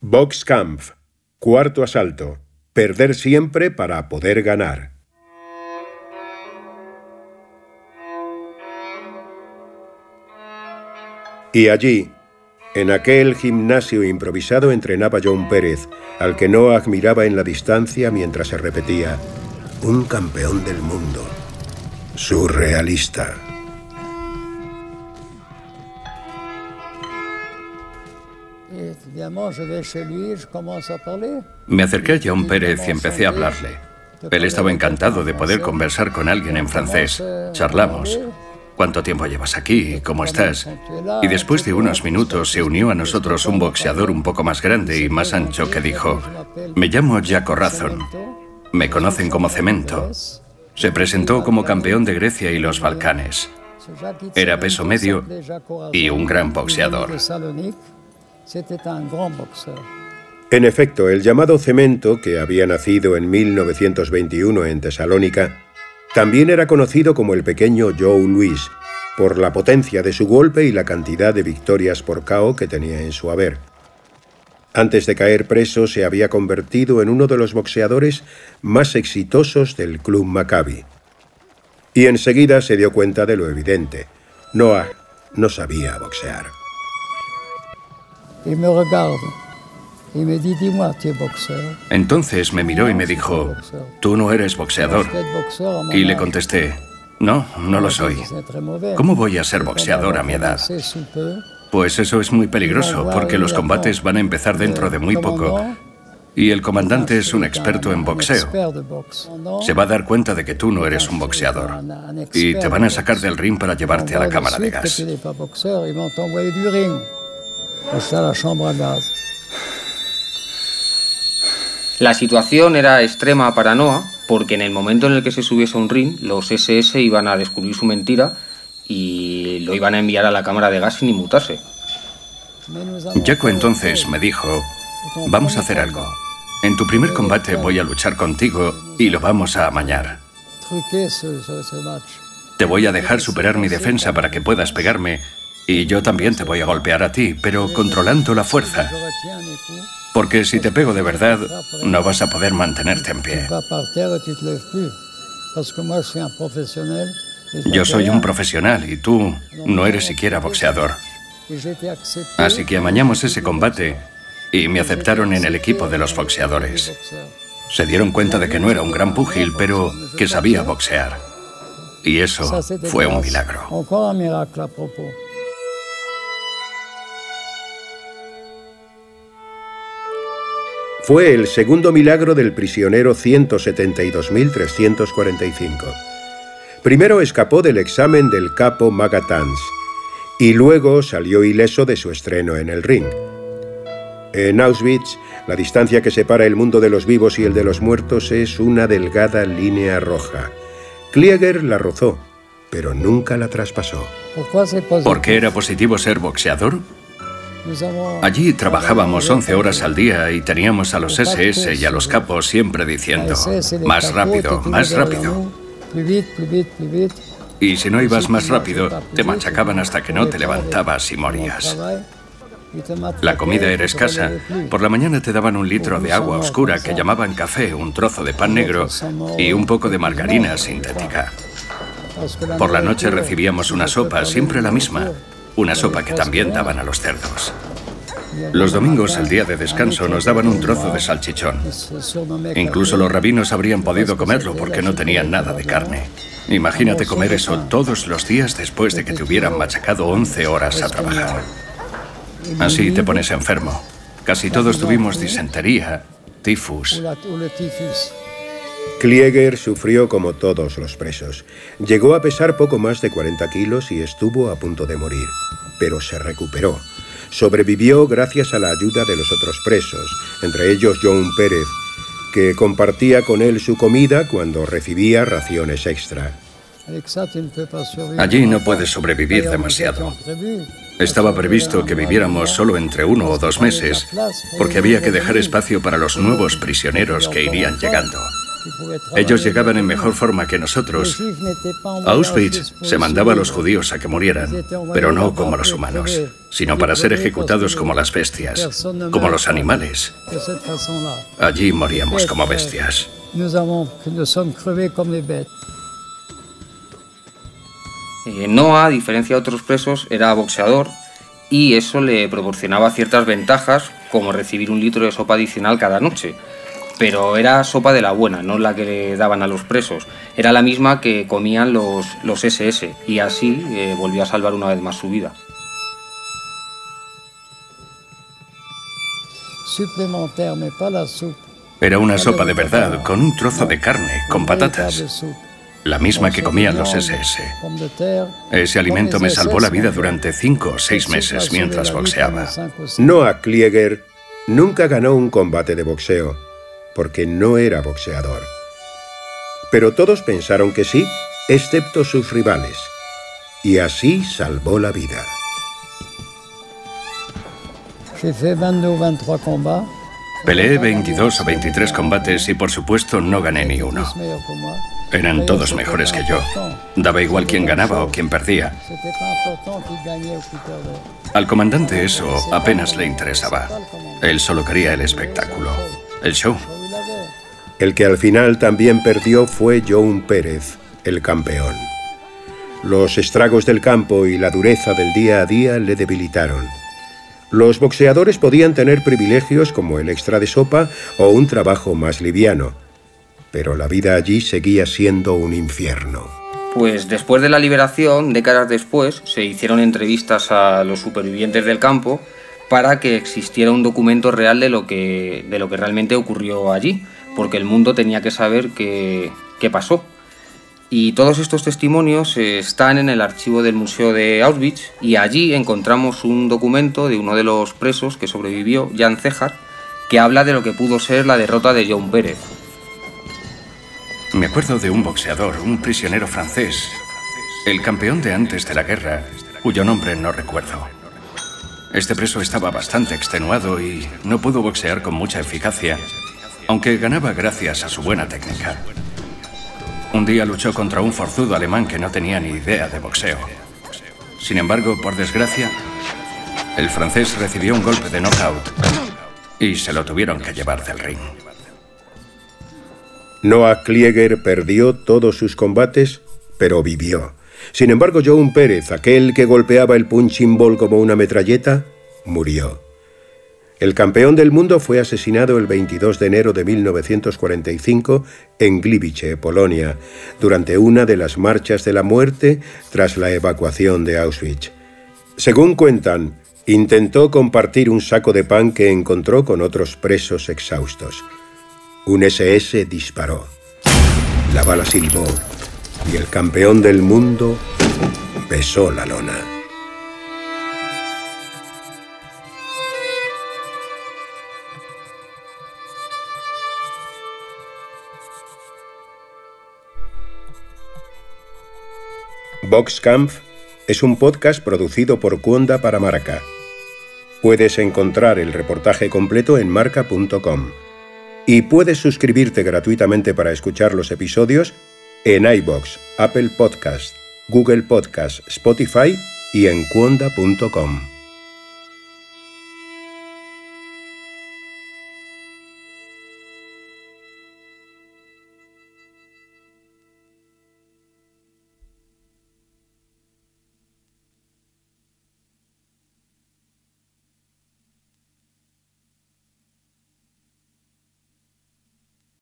Boxkampf. Cuarto asalto. Perder siempre para poder ganar. Y allí, en aquel gimnasio improvisado entrenaba John Pérez, al que no admiraba en la distancia mientras se repetía, un campeón del mundo, surrealista. Me acerqué a John Pérez y empecé a hablarle. Él estaba encantado de poder conversar con alguien en francés. Charlamos. ¿Cuánto tiempo llevas aquí? ¿Cómo estás? Y después de unos minutos se unió a nosotros un boxeador un poco más grande y más ancho que dijo, me llamo Jaco Razon. Me conocen como Cemento. Se presentó como campeón de Grecia y los Balcanes. Era peso medio y un gran boxeador. En efecto, el llamado Cemento, que había nacido en 1921 en Tesalónica, también era conocido como el pequeño Joe Louis, por la potencia de su golpe y la cantidad de victorias por KO que tenía en su haber. Antes de caer preso se había convertido en uno de los boxeadores más exitosos del Club Maccabi. Y enseguida se dio cuenta de lo evidente. Noah no sabía boxear. Entonces me miró y me dijo, tú no eres boxeador. Y le contesté, no, no lo soy. ¿Cómo voy a ser boxeador a mi edad? Pues eso es muy peligroso, porque los combates van a empezar dentro de muy poco. Y el comandante es un experto en boxeo. Se va a dar cuenta de que tú no eres un boxeador. Y te van a sacar del ring para llevarte a la cámara de gas. La situación era extrema para Noah porque en el momento en el que se subiese a un ring, los SS iban a descubrir su mentira y lo iban a enviar a la cámara de gas sin inmutarse. Jaco entonces me dijo, vamos a hacer algo. En tu primer combate voy a luchar contigo y lo vamos a amañar. Te voy a dejar superar mi defensa para que puedas pegarme y yo también te voy a golpear a ti, pero controlando la fuerza. Porque si te pego de verdad, no vas a poder mantenerte en pie. Yo soy un profesional y tú no eres siquiera boxeador. Así que amañamos ese combate y me aceptaron en el equipo de los boxeadores. Se dieron cuenta de que no era un gran púgil, pero que sabía boxear. Y eso fue un milagro. Fue el segundo milagro del prisionero 172.345. Primero escapó del examen del capo Magatans y luego salió ileso de su estreno en el ring. En Auschwitz, la distancia que separa el mundo de los vivos y el de los muertos es una delgada línea roja. Klieger la rozó, pero nunca la traspasó. ¿Por qué era positivo ser boxeador? Allí trabajábamos 11 horas al día y teníamos a los SS y a los capos siempre diciendo, más rápido, más rápido. Y si no ibas más rápido, te machacaban hasta que no te levantabas y morías. La comida era escasa. Por la mañana te daban un litro de agua oscura que llamaban café, un trozo de pan negro y un poco de margarina sintética. Por la noche recibíamos una sopa, siempre la misma, una sopa que también daban a los cerdos. Los domingos, el día de descanso, nos daban un trozo de salchichón. Incluso los rabinos habrían podido comerlo porque no tenían nada de carne. Imagínate comer eso todos los días después de que te hubieran machacado 11 horas a trabajar. Así te pones enfermo. Casi todos tuvimos disentería, tifus. Klieger sufrió como todos los presos. Llegó a pesar poco más de 40 kilos y estuvo a punto de morir, pero se recuperó. Sobrevivió gracias a la ayuda de los otros presos, entre ellos John Pérez, que compartía con él su comida cuando recibía raciones extra. Allí no puedes sobrevivir demasiado. Estaba previsto que viviéramos solo entre uno o dos meses, porque había que dejar espacio para los nuevos prisioneros que irían llegando. Ellos llegaban en mejor forma que nosotros. Auschwitz se mandaba a los judíos a que murieran, pero no como los humanos, sino para ser ejecutados como las bestias, como los animales. Allí moríamos como bestias. Eh, Noah, a diferencia de otros presos, era boxeador y eso le proporcionaba ciertas ventajas como recibir un litro de sopa adicional cada noche. Pero era sopa de la buena, no la que le daban a los presos. Era la misma que comían los, los SS y así eh, volvió a salvar una vez más su vida. Era una sopa de verdad, con un trozo de carne, con patatas la misma que comían los SS. Ese alimento me salvó la vida durante cinco o seis meses mientras boxeaba. Noah Klieger nunca ganó un combate de boxeo, porque no era boxeador. Pero todos pensaron que sí, excepto sus rivales. Y así salvó la vida. Peleé 22 o 23 combates y por supuesto no gané ni uno. Eran todos mejores que yo. Daba igual quién ganaba o quién perdía. Al comandante eso apenas le interesaba. Él solo quería el espectáculo, el show. El que al final también perdió fue Joan Pérez, el campeón. Los estragos del campo y la dureza del día a día le debilitaron. Los boxeadores podían tener privilegios como el extra de sopa o un trabajo más liviano pero la vida allí seguía siendo un infierno. Pues después de la liberación, décadas después, se hicieron entrevistas a los supervivientes del campo para que existiera un documento real de lo que, de lo que realmente ocurrió allí, porque el mundo tenía que saber qué, qué pasó. Y todos estos testimonios están en el archivo del Museo de Auschwitz y allí encontramos un documento de uno de los presos que sobrevivió, Jan Cejar, que habla de lo que pudo ser la derrota de John Pérez, me acuerdo de un boxeador, un prisionero francés, el campeón de antes de la guerra, cuyo nombre no recuerdo. Este preso estaba bastante extenuado y no pudo boxear con mucha eficacia, aunque ganaba gracias a su buena técnica. Un día luchó contra un forzudo alemán que no tenía ni idea de boxeo. Sin embargo, por desgracia, el francés recibió un golpe de knockout y se lo tuvieron que llevar del ring. Noah Klieger perdió todos sus combates, pero vivió. Sin embargo, John Pérez, aquel que golpeaba el punching ball como una metralleta, murió. El campeón del mundo fue asesinado el 22 de enero de 1945 en Gliwice, Polonia, durante una de las marchas de la muerte tras la evacuación de Auschwitz. Según cuentan, intentó compartir un saco de pan que encontró con otros presos exhaustos. Un SS disparó. La bala silbó y el campeón del mundo besó la lona. Boxkampf es un podcast producido por Cuonda para Marca. Puedes encontrar el reportaje completo en marca.com. Y puedes suscribirte gratuitamente para escuchar los episodios en iBox, Apple Podcast, Google Podcast, Spotify y en cuonda.com.